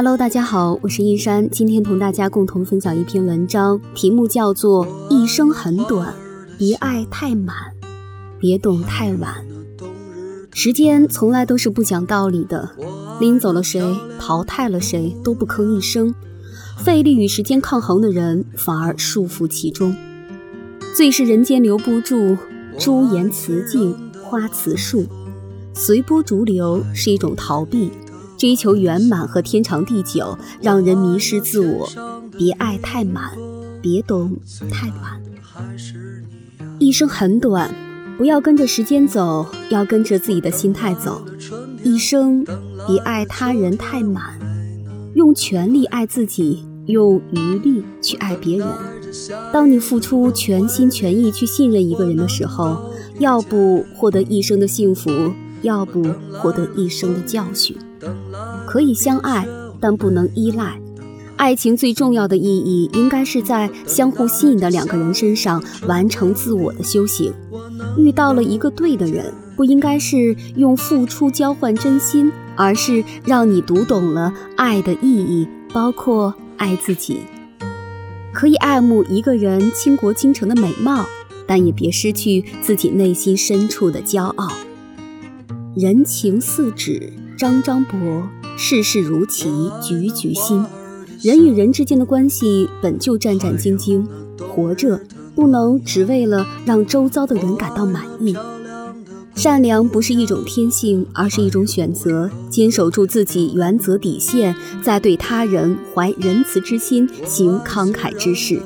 Hello，大家好，我是一山，今天同大家共同分享一篇文章，题目叫做《一生很短，别爱太满，别懂太晚》。时间从来都是不讲道理的，拎走了谁，淘汰了谁，都不吭一声。费力与时间抗衡的人，反而束缚其中。最是人间留不住，朱颜辞镜，花辞树，随波逐流是一种逃避。追求圆满和天长地久，让人迷失自我。别爱太满，别懂太晚。一生很短，不要跟着时间走，要跟着自己的心态走。一生别爱他人太满，用全力爱自己，用余力去爱别人。当你付出全心全意去信任一个人的时候，要不获得一生的幸福，要不获得一生的教训。可以相爱，但不能依赖。爱情最重要的意义，应该是在相互吸引的两个人身上完成自我的修行。遇到了一个对的人，不应该是用付出交换真心，而是让你读懂了爱的意义，包括爱自己。可以爱慕一个人倾国倾城的美貌，但也别失去自己内心深处的骄傲。人情似纸张张薄。世事如棋，局局新。人与人之间的关系本就战战兢兢，活着不能只为了让周遭的人感到满意。善良不是一种天性，而是一种选择。坚守住自己原则底线，再对他人怀仁慈之心，行慷慨之事。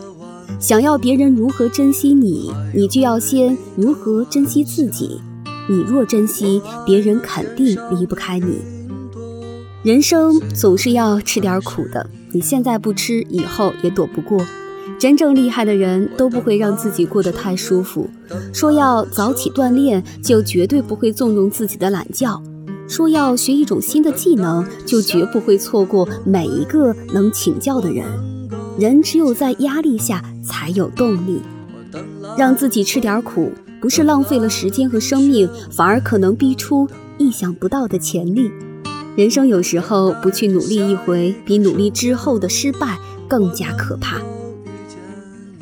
想要别人如何珍惜你，你就要先如何珍惜自己。你若珍惜，别人肯定离不开你。人生总是要吃点苦的，你现在不吃，以后也躲不过。真正厉害的人都不会让自己过得太舒服。说要早起锻炼，就绝对不会纵容自己的懒觉；说要学一种新的技能，就绝不会错过每一个能请教的人。人只有在压力下才有动力。让自己吃点苦，不是浪费了时间和生命，反而可能逼出意想不到的潜力。人生有时候不去努力一回，比努力之后的失败更加可怕。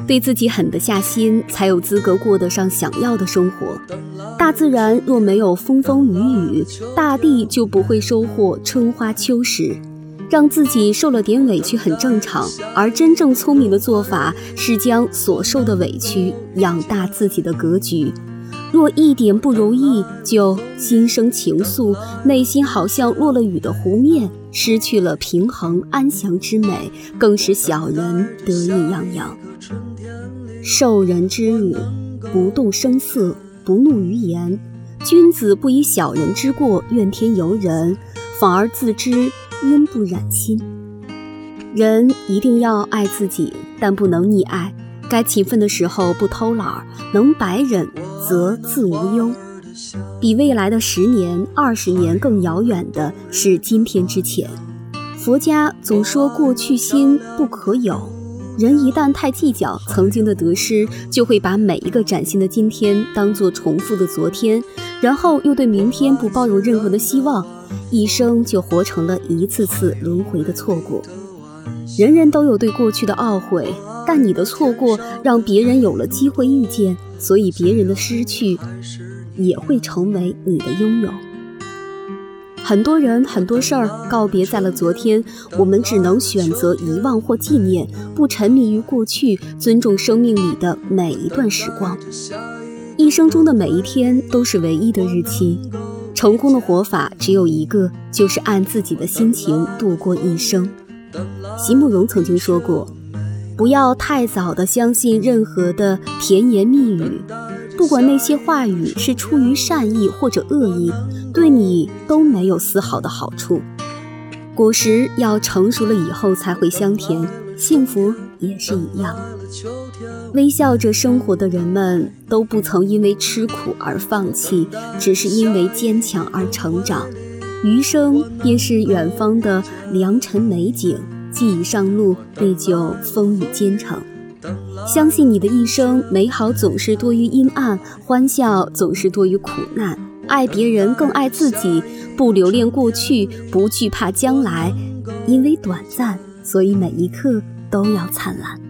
对自己狠得下心，才有资格过得上想要的生活。大自然若没有风风雨雨，大地就不会收获春花秋实。让自己受了点委屈很正常，而真正聪明的做法是将所受的委屈养大自己的格局。若一点不如意就心生情愫，内心好像落了雨的湖面，失去了平衡安详之美，更使小人得意洋洋。受人之辱，不动声色，不怒于言。君子不以小人之过怨天尤人，反而自知因不忍心。人一定要爱自己，但不能溺爱。该勤奋的时候不偷懒，能百忍则自无忧。比未来的十年、二十年更遥远的是今天之前。佛家总说过去心不可有，人一旦太计较曾经的得失，就会把每一个崭新的今天当做重复的昨天，然后又对明天不抱有任何的希望，一生就活成了一次次轮回的错过。人人都有对过去的懊悔。但你的错过让别人有了机会遇见，所以别人的失去也会成为你的拥有。很多人很多事儿告别在了昨天，我们只能选择遗忘或纪念，不沉迷于过去，尊重生命里的每一段时光。一生中的每一天都是唯一的日期，成功的活法只有一个，就是按自己的心情度过一生。席慕容曾经说过。不要太早的相信任何的甜言蜜语，不管那些话语是出于善意或者恶意，对你都没有丝毫的好处。果实要成熟了以后才会香甜，幸福也是一样。微笑着生活的人们都不曾因为吃苦而放弃，只是因为坚强而成长。余生便是远方的良辰美景。既已上路，必就风雨兼程。相信你的一生，美好总是多于阴暗，欢笑总是多于苦难。爱别人更爱自己，不留恋过去，不惧怕将来，因为短暂，所以每一刻都要灿烂。